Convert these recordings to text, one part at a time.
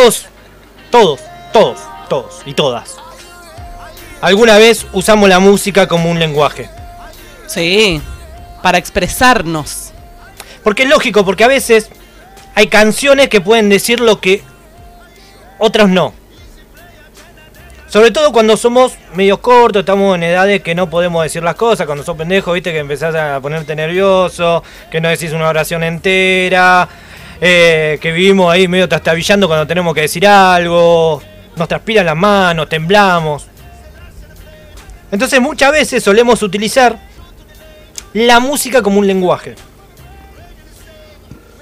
todos, todos, todos, todos y todas. Alguna vez usamos la música como un lenguaje. Sí, para expresarnos. Porque es lógico, porque a veces hay canciones que pueden decir lo que otras no. Sobre todo cuando somos medio cortos, estamos en edades que no podemos decir las cosas. Cuando sos pendejo, viste que empezás a ponerte nervioso, que no decís una oración entera, eh, que vivimos ahí medio trastabillando cuando tenemos que decir algo, nos transpiran las manos, temblamos. Entonces muchas veces solemos utilizar la música como un lenguaje.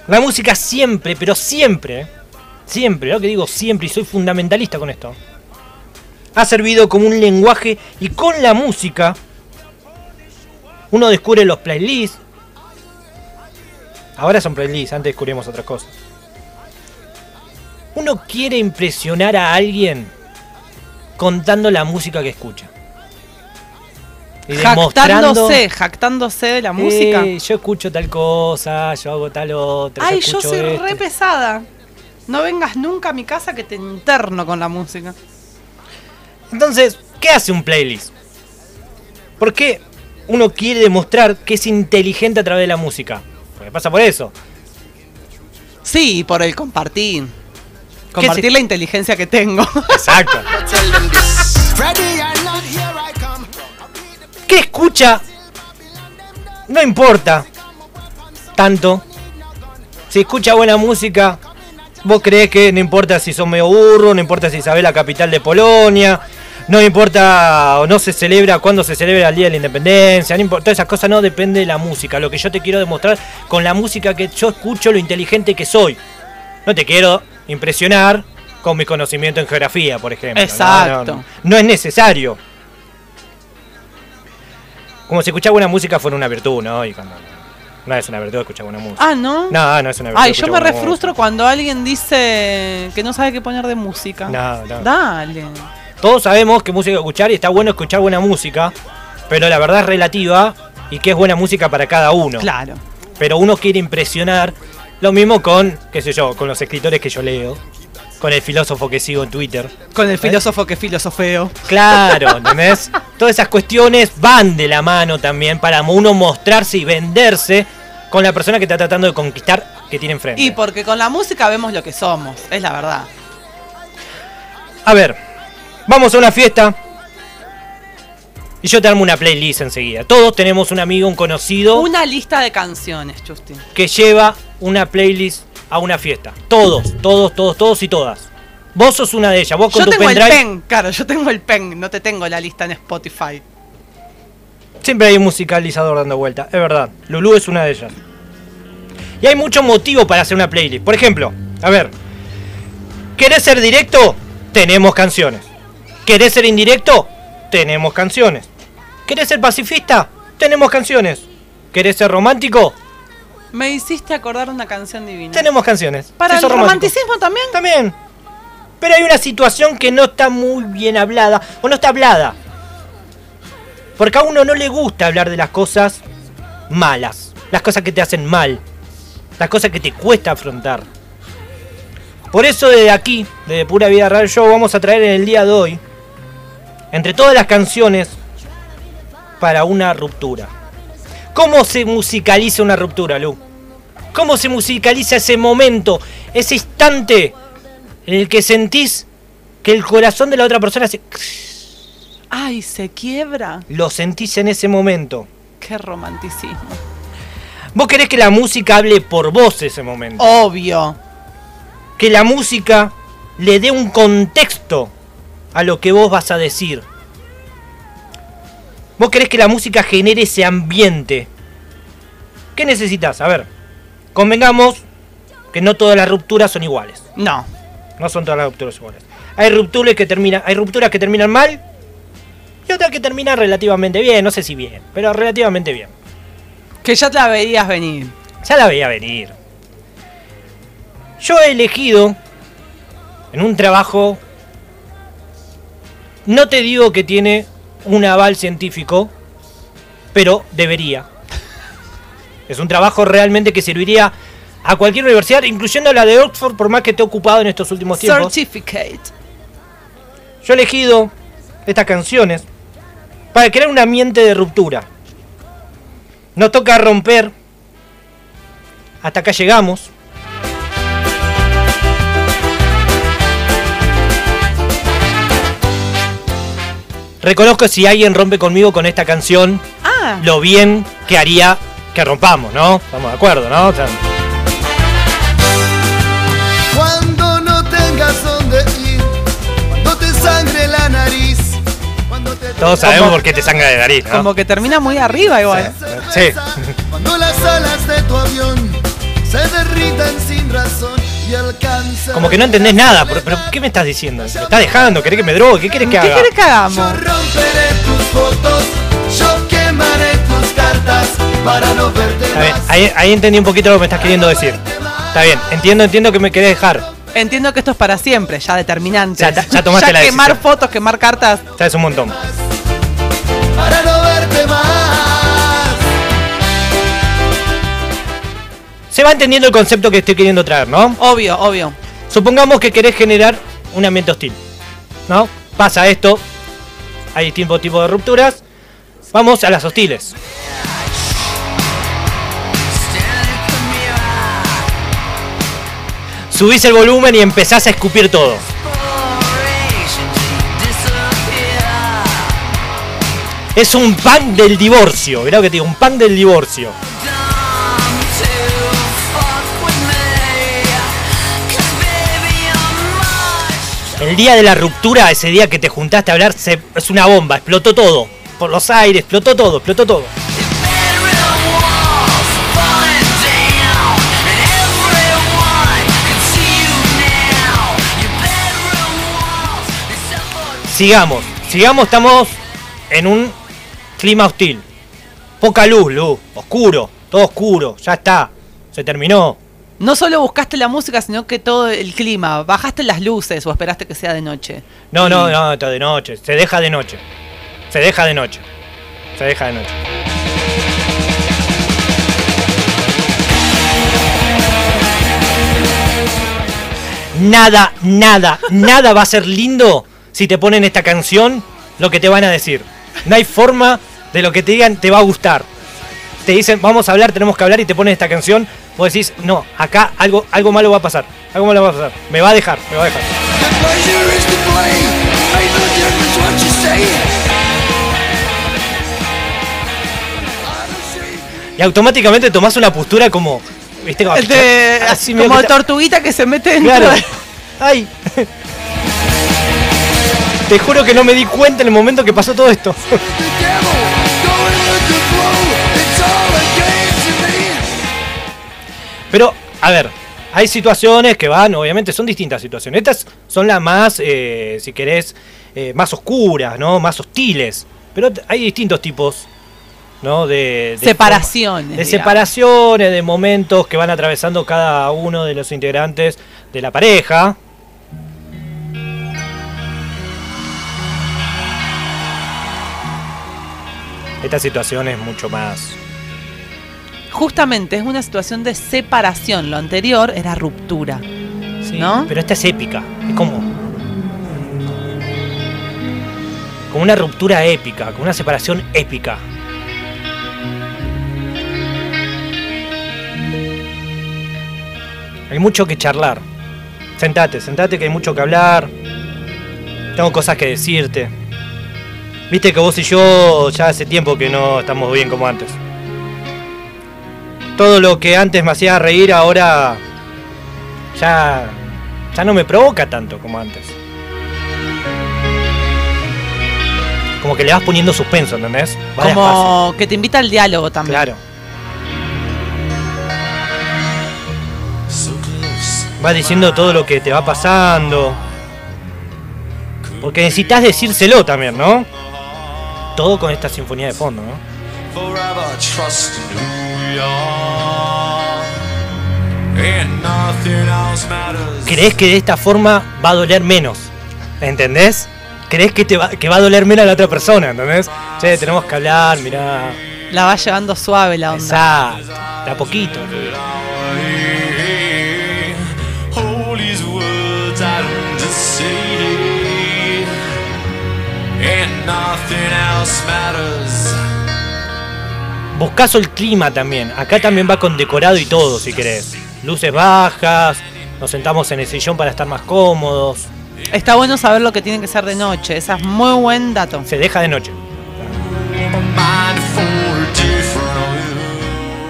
La música siempre, pero siempre, siempre, lo que digo siempre y soy fundamentalista con esto, ha servido como un lenguaje y con la música uno descubre los playlists. Ahora son playlists, antes descubrimos otras cosas. Uno quiere impresionar a alguien contando la música que escucha. Y jactándose, jactándose de la música. Eh, yo escucho tal cosa, yo hago tal otra. Ay, yo, soy re pesada. No vengas nunca a mi casa que te interno con la música. Entonces, ¿qué hace un playlist? ¿Por qué uno quiere demostrar que es inteligente a través de la música? Porque pasa por eso. Sí, por el compartir. Compartir la inteligencia que tengo. Exacto. ¿Qué escucha? No importa tanto. Si escucha buena música, vos crees que no importa si son medio burro, no importa si sabés la capital de Polonia, no importa o no se celebra cuando se celebra el Día de la Independencia, no importa, todas esas cosas no depende de la música. Lo que yo te quiero demostrar con la música que yo escucho, lo inteligente que soy. No te quiero impresionar con mi conocimiento en geografía, por ejemplo. Exacto. no es necesario como si escuchar buena música fuera una virtud, ¿no? Y cuando no es una virtud escuchar buena música. Ah, ¿no? No, no es una virtud. Ay, yo me refrustro cuando alguien dice que no sabe qué poner de música. No, no. Dale. Todos sabemos qué música escuchar y está bueno escuchar buena música, pero la verdad es relativa y que es buena música para cada uno. Claro. Pero uno quiere impresionar. Lo mismo con, qué sé yo, con los escritores que yo leo con el filósofo que sigo en Twitter. Con el filósofo que filosofeo. Claro, ¿entendés? Todas esas cuestiones van de la mano también para uno mostrarse y venderse con la persona que está tratando de conquistar que tiene enfrente. Y porque con la música vemos lo que somos, es la verdad. A ver, vamos a una fiesta. Y yo te armo una playlist enseguida. Todos tenemos un amigo, un conocido. Una lista de canciones, Justin. Que lleva una playlist a una fiesta. Todos, todos, todos, todos y todas. Vos sos una de ellas. Vos con yo tu tengo el pen, claro, yo tengo el pen, no te tengo la lista en Spotify. Siempre hay un musicalizador dando vuelta, es verdad. Lulu es una de ellas. Y hay mucho motivo para hacer una playlist. Por ejemplo, a ver. ¿Querés ser directo? Tenemos canciones. ¿Querés ser indirecto? Tenemos canciones. ¿Querés ser pacifista? Tenemos canciones. ¿Querés ser romántico? Me hiciste acordar una canción divina. Tenemos canciones. ¿Para el romanticismo también? También. Pero hay una situación que no está muy bien hablada, o no está hablada. Porque a uno no le gusta hablar de las cosas malas, las cosas que te hacen mal, las cosas que te cuesta afrontar. Por eso desde aquí, desde Pura Vida Real Show, vamos a traer en el día de hoy, entre todas las canciones, para una ruptura. ¿Cómo se musicaliza una ruptura, Lu? ¿Cómo se musicaliza ese momento, ese instante en el que sentís que el corazón de la otra persona se... ¡Ay, se quiebra! Lo sentís en ese momento. ¡Qué romanticismo! Vos querés que la música hable por vos ese momento. Obvio. Que la música le dé un contexto a lo que vos vas a decir. Vos querés que la música genere ese ambiente. ¿Qué necesitas? A ver, convengamos que no todas las rupturas son iguales. No. No son todas las rupturas iguales. Hay rupturas que terminan, hay rupturas que terminan mal y otras que terminan relativamente bien, no sé si bien, pero relativamente bien. Que ya te la veías venir. Ya la veía venir. Yo he elegido en un trabajo no te digo que tiene un aval científico, pero debería. Es un trabajo realmente que serviría a cualquier universidad, incluyendo la de Oxford, por más que esté ocupado en estos últimos tiempos. Certificate. Yo he elegido estas canciones para crear un ambiente de ruptura. Nos toca romper. Hasta acá llegamos. Reconozco si alguien rompe conmigo con esta canción, Ah, lo bien que haría que rompamos, ¿no? Estamos de acuerdo, ¿no? O sea, Cuando no tengas dónde ir, cuando te sangre la nariz, cuando te todos sabemos por qué te sangra de nariz, ¿no? como que termina muy arriba igual. Sí. Cuando las alas de tu avión se derritan sin razón y alcanzan. Como que no entendés nada, pero, pero ¿qué me estás diciendo? ¿Me estás dejando? ¿Querés que me drogue? ¿Qué querés que ¿Qué haga? quieres que Yo hagamos? romperé tus fotos, yo quemaré tus cartas para no verte Está bien, ahí, ahí entendí un poquito lo que me estás queriendo decir. Está bien, entiendo, entiendo que me querés dejar. Entiendo que esto es para siempre, ya determinante. Ya- ya tomaste la quemar decisión. fotos, quemar cartas. Ya es un montón. Se va entendiendo el concepto que estoy queriendo traer, ¿no? Obvio, obvio. Supongamos que querés generar un ambiente hostil. ¿No? Pasa esto. Hay distintos tipos de rupturas. Vamos a las hostiles. Subís el volumen y empezás a escupir todo. Es un pan del divorcio. Mirá lo que te digo, un pan del divorcio. El día de la ruptura, ese día que te juntaste a hablar, se- es una bomba, explotó todo. Por los aires, explotó todo, explotó todo. Sigamos, sigamos, estamos en un clima hostil. Poca luz, luz, oscuro, todo oscuro, ya está, se terminó. No solo buscaste la música, sino que todo el clima. Bajaste las luces o esperaste que sea de noche. No, no, no, está de noche, se deja de noche. Se deja de noche. Se deja de noche. Nada, nada, nada va a ser lindo si te ponen esta canción, lo que te van a decir. No hay forma de lo que te digan te va a gustar. Te dicen, vamos a hablar, tenemos que hablar y te ponen esta canción, vos decís, no, acá algo, algo malo va a pasar. Algo malo va a pasar. Me va a dejar, me va a dejar. Y automáticamente tomás una postura como. ¿Viste? Como, El de- así medio como que te- tortuguita que se mete dentro. Claro. de- ¡Ay! Te juro que no me di cuenta en el momento que pasó todo esto. Pero, a ver, hay situaciones que van, obviamente son distintas situaciones. Estas son las más, eh, si querés, eh, más oscuras, ¿no? Más hostiles. Pero hay distintos tipos, ¿no? De, de Separaciones, De digamos. separaciones, de momentos que van atravesando cada uno de los integrantes de la pareja. Esta situación es mucho más Justamente es una situación de separación. Lo anterior era ruptura. Sí, ¿No? Pero esta es épica. Es como. Como una ruptura épica, como una separación épica. Hay mucho que charlar. Sentate, sentate que hay mucho que hablar. Tengo cosas que decirte. Viste que vos y yo ya hace tiempo que no estamos bien como antes. Todo lo que antes me hacía reír ahora ya ya no me provoca tanto como antes. Como que le vas poniendo suspenso, ¿entendés? Va despacio. Como que te invita al diálogo también. Claro. Vas diciendo todo lo que te va pasando. Porque necesitas decírselo también, ¿no? Todo con esta sinfonía de fondo, ¿no? ¿Crees que de esta forma va a doler menos? ¿Entendés? ¿Crees que, te va, que va a doler menos a la otra persona? ¿Entendés? Che, tenemos que hablar, mirá. La va llevando suave la onda. Exacto, de a poquito. Buscaso el clima también. Acá también va con decorado y todo, si querés. Luces bajas, nos sentamos en el sillón para estar más cómodos. Está bueno saber lo que tiene que ser de noche. Esa es muy buen dato. Se deja de noche.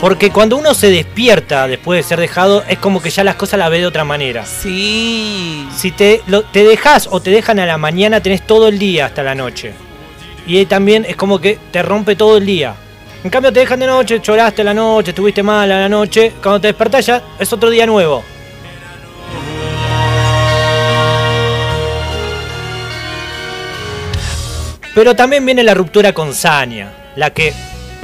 Porque cuando uno se despierta después de ser dejado, es como que ya las cosas las ve de otra manera. Sí. Si te, lo- te dejas o te dejan a la mañana, tenés todo el día hasta la noche. Y también es como que te rompe todo el día. En cambio te dejan de noche, lloraste la noche, estuviste mal a la noche. Cuando te despertás ya es otro día nuevo. Pero también viene la ruptura con saña, la que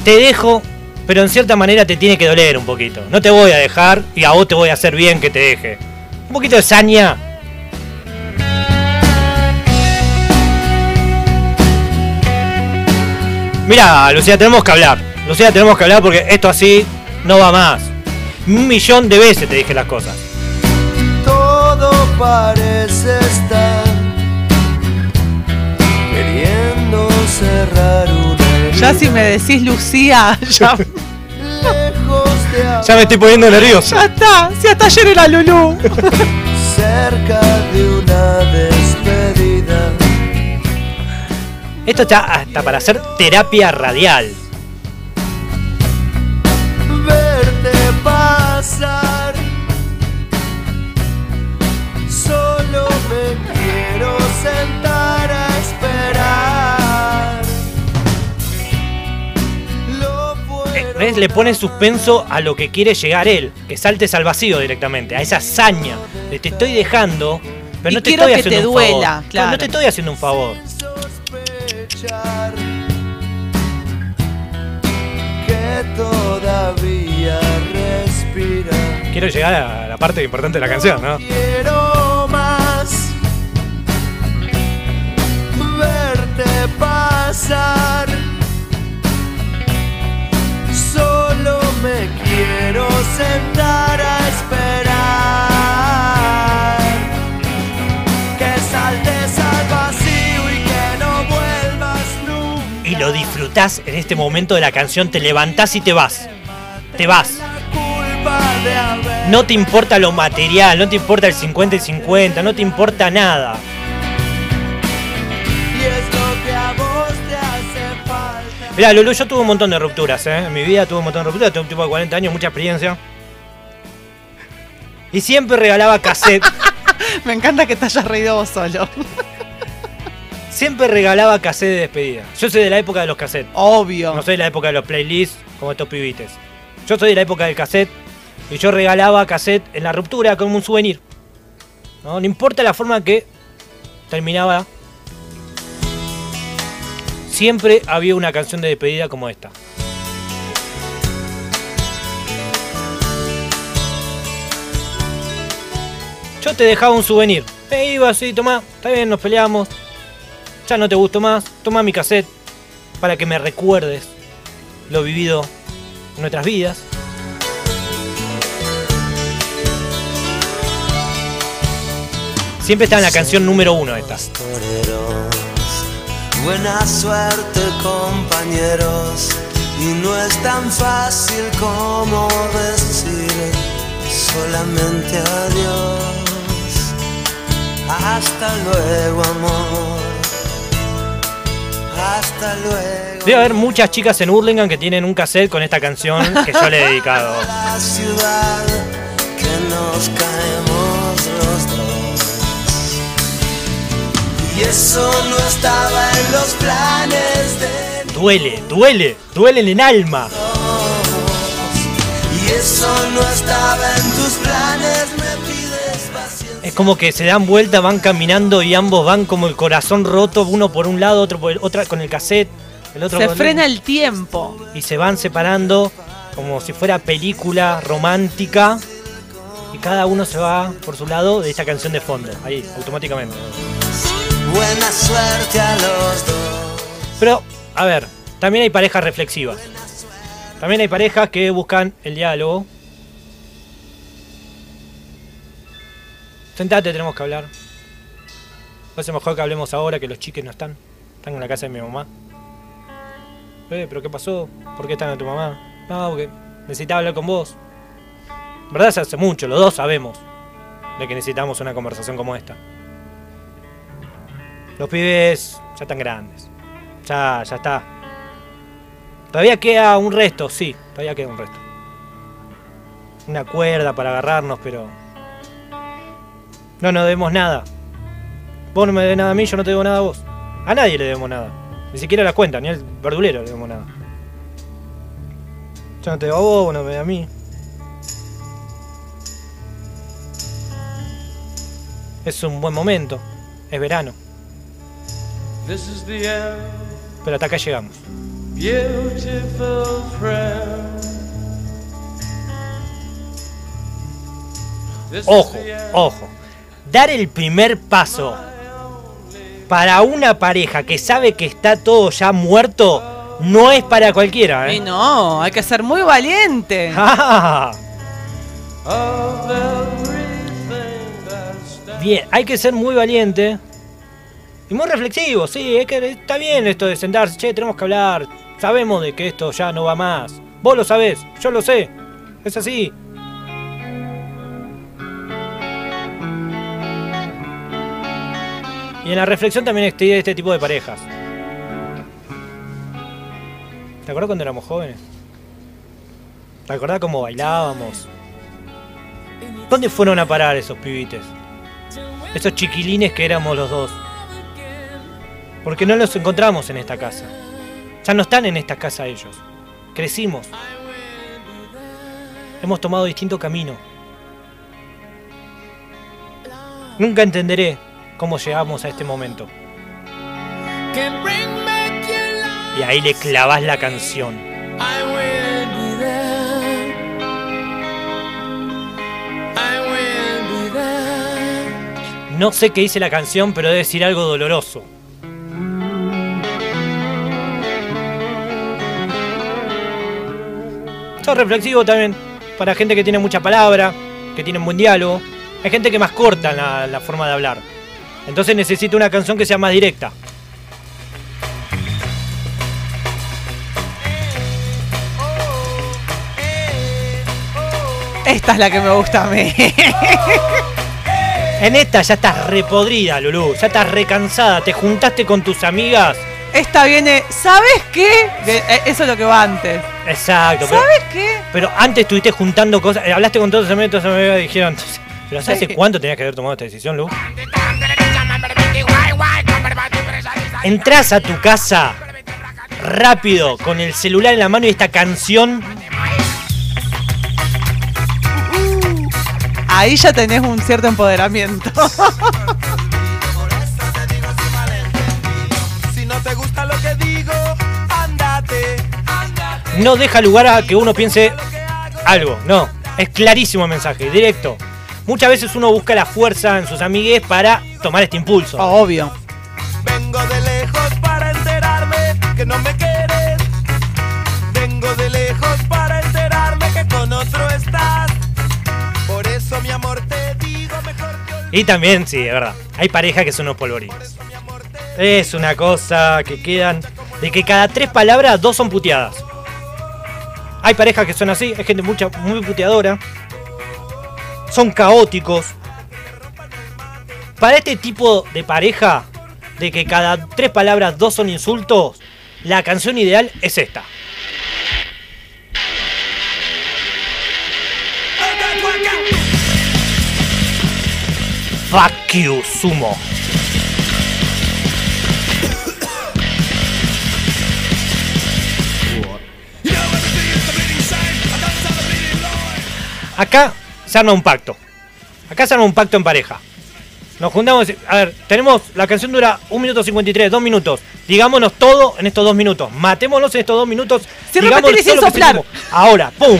te dejo, pero en cierta manera te tiene que doler un poquito. No te voy a dejar y a vos te voy a hacer bien que te deje. Un poquito de saña. Mira, Lucía, tenemos que hablar. Lucía, tenemos que hablar porque esto así no va más. Un millón de veces te dije las cosas. Todo parece estar queriendo cerrar una Ya si me decís Lucía, ya, lejos de Ya me estoy poniendo nervioso. ya está. Si hasta ayer era Lulú. cerca de una Esto está hasta para hacer terapia radial. Verte pasar. Solo me quiero sentar a esperar. Lo Eh, puedo ¿Ves? Le pone suspenso a lo que quiere llegar él. Que saltes al vacío directamente. A esa hazaña. De te estoy dejando. Pero Y no te estoy que haciendo te un duela, favor. No te estoy haciendo un favor. Sospechar que todavía respira. Quiero llegar a la parte importante de la canción, ¿no? Quiero más verte pasar. Solo me quiero sentar a esperar. Lo disfrutás en este momento de la canción. Te levantás y te vas. Te vas. No te importa lo material, no te importa el 50 y 50, no te importa nada. y es lo que a vos te hace falta. Mirá, Lulu, yo tuve un montón de rupturas, ¿eh? En mi vida tuve un montón de rupturas, tengo un tipo de 40 años, mucha experiencia. Y siempre regalaba cassette, Me encanta que te hayas reído vos solo. Siempre regalaba cassette de despedida. Yo soy de la época de los cassettes, Obvio. no soy de la época de los playlists como estos pibites. Yo soy de la época del cassette y yo regalaba cassette en la ruptura como un souvenir. No, no importa la forma que terminaba, siempre había una canción de despedida como esta. Yo te dejaba un souvenir. E iba así, tomá, está bien, nos peleamos. Ya no te gusto más, toma mi cassette para que me recuerdes lo vivido en nuestras vidas. Siempre está en la canción número uno esta. Buena suerte compañeros y no es tan fácil como decir solamente adiós. Hasta luego amor. Hasta luego. Debe haber muchas chicas en Hurlingham que tienen un cassette con esta canción que yo le he dedicado. La ciudad que nos caemos los dos. Y eso no estaba en los planes de Duele, duele, duele en el alma. Y eso no estaba en Es como que se dan vuelta, van caminando y ambos van como el corazón roto, uno por un lado, otro por el otro con el cassette, el otro Se con frena el tiempo. y se van separando como si fuera película romántica y cada uno se va por su lado de esta canción de fondo, ahí, automáticamente. Buena suerte a los dos. Pero, a ver, también hay parejas reflexivas. También hay parejas que buscan el diálogo. Sentate, tenemos que hablar. Va a mejor que hablemos ahora que los chiques no están. Están en la casa de mi mamá. Eh, pero ¿qué pasó? ¿Por qué están en tu mamá? No, porque necesitaba hablar con vos. En verdad se hace mucho, los dos sabemos de que necesitamos una conversación como esta. Los pibes ya están grandes. Ya, ya está. Todavía queda un resto, sí, todavía queda un resto. Una cuerda para agarrarnos, pero... No nos debemos nada. Vos no me debes nada a mí, yo no te debo nada a vos. A nadie le debemos nada. Ni siquiera la cuenta, ni al verdulero le debemos nada. Yo no te debo a vos, vos no me debes a mí. Es un buen momento. Es verano. Pero hasta acá llegamos. Ojo, ojo. Dar el primer paso para una pareja que sabe que está todo ya muerto no es para cualquiera, Y ¿eh? no, hay que ser muy valiente. Ah, Bien, hay que ser muy valiente y muy reflexivo, sí, es que está bien esto de sentarse, che, tenemos que hablar, sabemos de que esto ya no va más. Vos lo sabés, yo lo sé, es así. Y en la reflexión también estoy de este tipo de parejas. ¿Te acuerdas cuando éramos jóvenes? ¿Te acordás cómo bailábamos? ¿Dónde fueron a parar esos pibites? Esos chiquilines que éramos los dos. Porque no los encontramos en esta casa. Ya no están en esta casa ellos. Crecimos. Hemos tomado distinto camino. Nunca entenderé cómo llegamos a este momento. Y ahí le clavas la canción. No sé qué dice la canción, pero debe decir algo doloroso. Es reflexivo también para gente que tiene mucha palabra, que tiene un buen diálogo. Hay gente que más corta la, la forma de hablar. Entonces necesito una canción que sea más directa. Esta es la que me gusta a mí. En esta ya estás repodrida, Lulú. Ya estás recansada. Te juntaste con tus amigas. Esta viene, ¿sabes qué? De- eh, eso es lo que va antes. Exacto. Pero, ¿Sabes qué? pero antes estuviste juntando cosas. eh, Hablaste con todos tus amigos, todos tus amigos dijeron. ¿Pero sabes hace qué? cuánto tenías que haber tomado esta decisión, Lu? Entrás a tu casa rápido con el celular en la mano y esta canción. Ahí ya tenés un cierto empoderamiento. Si no te gusta lo que digo, ándate, ándate. No deja lugar a que uno piense algo. No, es clarísimo el mensaje, directo. Muchas veces uno busca la fuerza en sus amigues para tomar este impulso. Obvio. Que no me quieres. Vengo de lejos para enterarme que con otro estás. Por eso, mi amor, te digo mejor que olvides. Y también, sí, es verdad, hay parejas que son unos polvorines. Es una cosa que quedan de que cada tres palabras, dos son puteadas. Hay parejas que son así, hay gente mucha, muy puteadora. Son caóticos. Para este tipo de pareja, de que cada tres palabras, dos son insultos, la canción ideal es esta. Fuck you, Sumo. Acá se arma un pacto. Acá se arma un pacto en pareja. Nos juntamos. A ver, tenemos. La canción dura 1 minuto 53, 2 minutos. Digámonos todo en estos dos minutos. Matémonos en estos dos minutos. Sin digamos repetir y sin soplar. Ahora, ¡pum!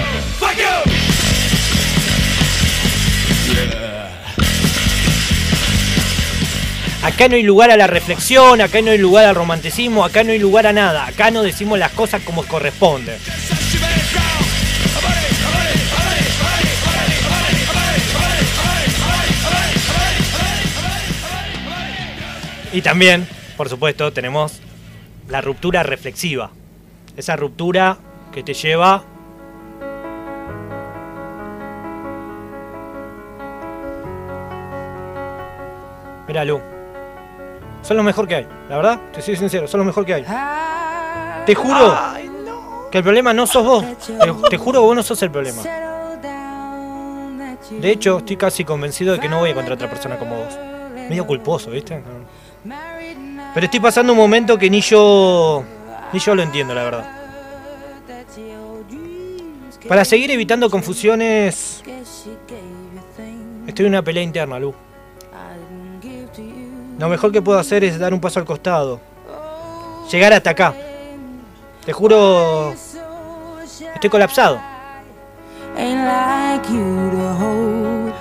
Acá no hay lugar a la reflexión, acá no hay lugar al romanticismo, acá no hay lugar a nada. Acá no decimos las cosas como corresponde. Y también, por supuesto, tenemos la ruptura reflexiva. Esa ruptura que te lleva Mira, Lu. Son lo mejor que hay, la verdad, te soy sincero, son lo mejor que hay. Te juro que el problema no sos vos. Te, te juro que vos no sos el problema. De hecho, estoy casi convencido de que no voy a encontrar otra persona como vos. Medio culposo, ¿viste? No. Pero estoy pasando un momento que ni yo. ni yo lo entiendo, la verdad. Para seguir evitando confusiones. Estoy en una pelea interna, Lu. Lo mejor que puedo hacer es dar un paso al costado. Llegar hasta acá. Te juro. Estoy colapsado.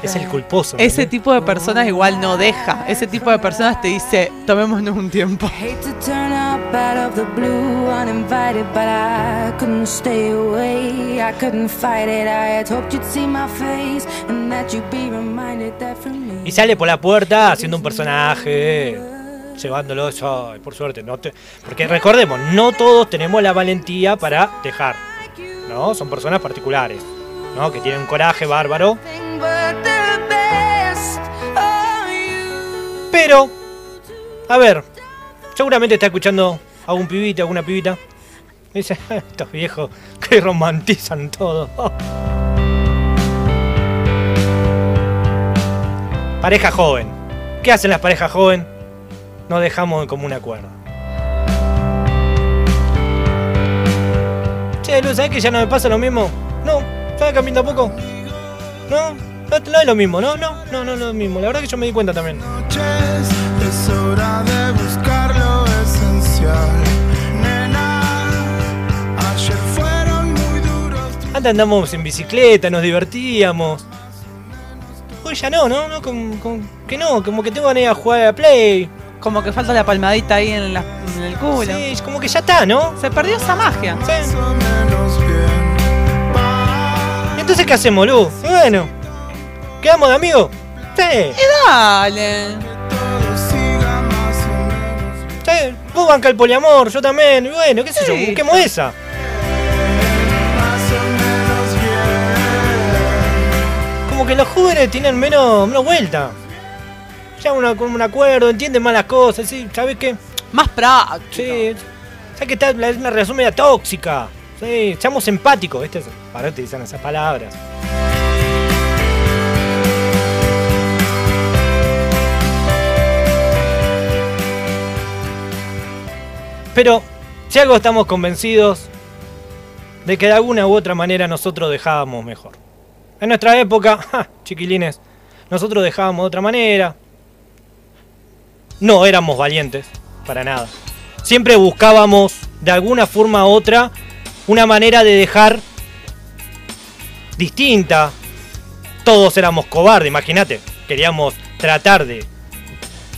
Es el culposo. Ese tipo de personas igual no deja. Ese tipo de personas te dice, tomémonos un tiempo. Y sale por la puerta haciendo un personaje. Llevándolo. Ay, por suerte. No te- Porque recordemos, no todos tenemos la valentía para dejar. ¿No? Son personas particulares. ¿No? Que tienen un coraje bárbaro. Pero, a ver, seguramente está escuchando a algún pibita, alguna pibita. Dice, "Ah, estos viejos que romantizan todo. Pareja joven. ¿Qué hacen las parejas joven? Nos dejamos como un acuerdo. Che, Lu, ¿sabes que ya no me pasa lo mismo? No, ¿sabes que a mí tampoco? No, no, no es lo mismo, no, no, no, no, no es lo mismo. La verdad que yo me di cuenta también. es hora de buscar lo esencial. Nena, ayer fueron muy duros. Antes andamos en bicicleta, nos divertíamos. Hoy ya no, ¿no? no como, como que no, como que tengo ganas de jugar a Play. Como que falta la palmadita ahí en, la- en el culo. Sí, como que ya está, ¿no? Se perdió esa magia. Sí. Entonces, ¿qué hacemos, Lu? Bueno, ¿quedamos de amigos? Sí, Dale. o menos bien. sí. Vos banca el poliamor, yo también. Y bueno, qué sé yo, Sí. busquemos esa. Como que los jóvenes tienen menos, menos vuelta. Ya una, con un acuerdo, entienden más las cosas, ¿sí? ¿Sabes qué? Más práctico. Sí, sabes que está la, una relación media tóxica. Sí, seamos empáticos, ¿viste? Para utilizar esas palabras. Pero, si algo estamos convencidos de que de alguna u otra manera nosotros dejábamos mejor. En nuestra época, chiquilines, nosotros dejábamos de otra manera. No éramos valientes, para nada. Siempre buscábamos, de alguna forma u otra, una manera de dejar distinta. Todos éramos cobardes, imagínate. Queríamos tratar de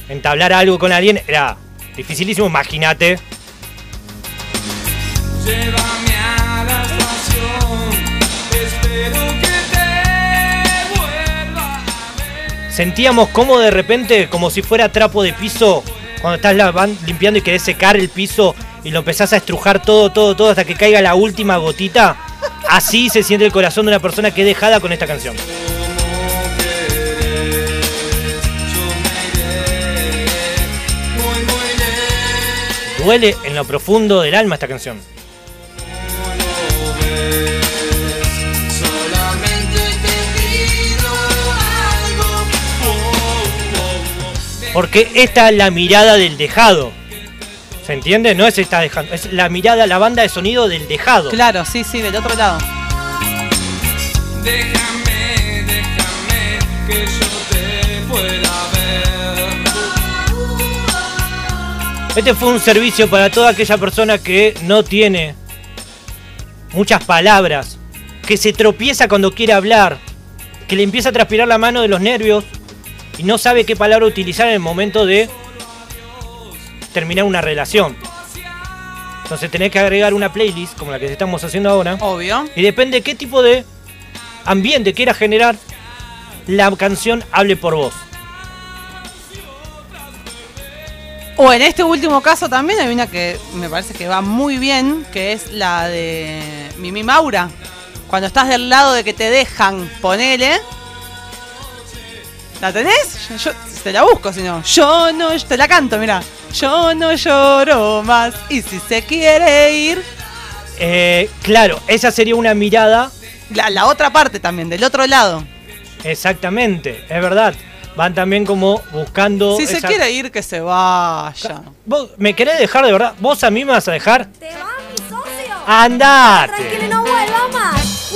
entablar algo con alguien. Era dificilísimo, imagínate. Sentíamos como de repente, como si fuera trapo de piso, cuando estás limpiando y querés secar el piso y lo empezás a estrujar todo, todo, todo hasta que caiga la última gotita. Así se siente el corazón de una persona que es dejada con esta canción. Duele en lo profundo del alma esta canción. Porque esta es la mirada del dejado. ¿Se entiende? No es esta dejando, es la mirada, la banda de sonido del dejado. Claro, sí, sí, del otro lado. Déjame, déjame que yo te pueda ver. Este fue un servicio para toda aquella persona que no tiene muchas palabras, que se tropieza cuando quiere hablar, que le empieza a transpirar la mano de los nervios y no sabe qué palabra utilizar en el momento de terminar una relación. Entonces tenés que agregar una playlist como la que estamos haciendo ahora. Obvio. Y depende de qué tipo de ambiente quieras generar, la canción hable por vos. O en este último caso también hay una que me parece que va muy bien, que es la de Mimi Maura. Cuando estás del lado de que te dejan, ponele. ¿La tenés? Yo, yo te la busco, si no. Yo no, te la canto, mira. Yo no lloro más. Y si se quiere ir. Eh, claro, esa sería una mirada. La, la otra parte también, del otro lado. Exactamente, es verdad van también como buscando. Si se quiere ir, que se vaya. ¿Vos me querés dejar de verdad? ¿Vos a mí me vas a dejar? ¡Te vas, mi socio! ¡Andate! Tranquilo, no vuelva más.